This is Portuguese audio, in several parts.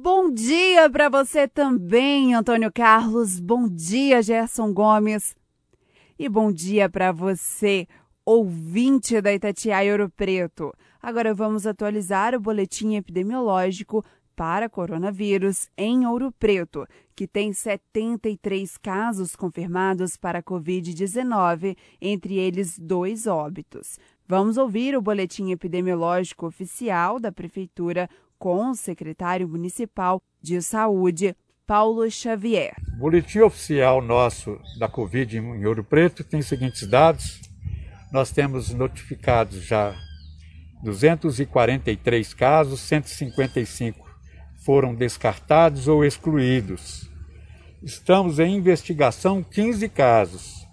Bom dia para você também, Antônio Carlos. Bom dia, Gerson Gomes. E bom dia para você, ouvinte da Itatiaia Ouro Preto. Agora vamos atualizar o boletim epidemiológico para coronavírus em Ouro Preto, que tem 73 casos confirmados para Covid-19, entre eles dois óbitos. Vamos ouvir o boletim epidemiológico oficial da Prefeitura com o secretário municipal de saúde, Paulo Xavier. O boletim oficial nosso da Covid em Ouro Preto tem os seguintes dados. Nós temos notificados já 243 casos, 155 foram descartados ou excluídos. Estamos em investigação 15 casos.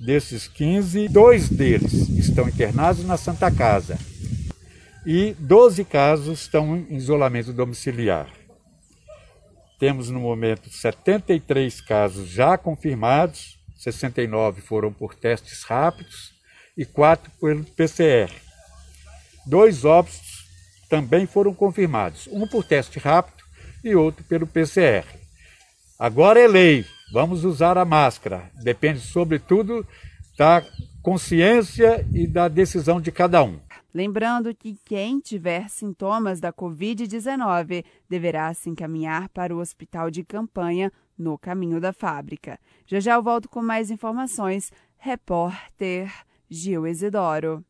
Desses 15, dois deles estão internados na Santa Casa e 12 casos estão em isolamento domiciliar. Temos no momento 73 casos já confirmados, 69 foram por testes rápidos e 4 pelo PCR. Dois óbitos também foram confirmados, um por teste rápido e outro pelo PCR. Agora é lei, vamos usar a máscara, depende sobretudo da consciência e da decisão de cada um. Lembrando que quem tiver sintomas da Covid-19 deverá se encaminhar para o hospital de campanha no caminho da fábrica. Já já eu volto com mais informações. Repórter Gil Isidoro.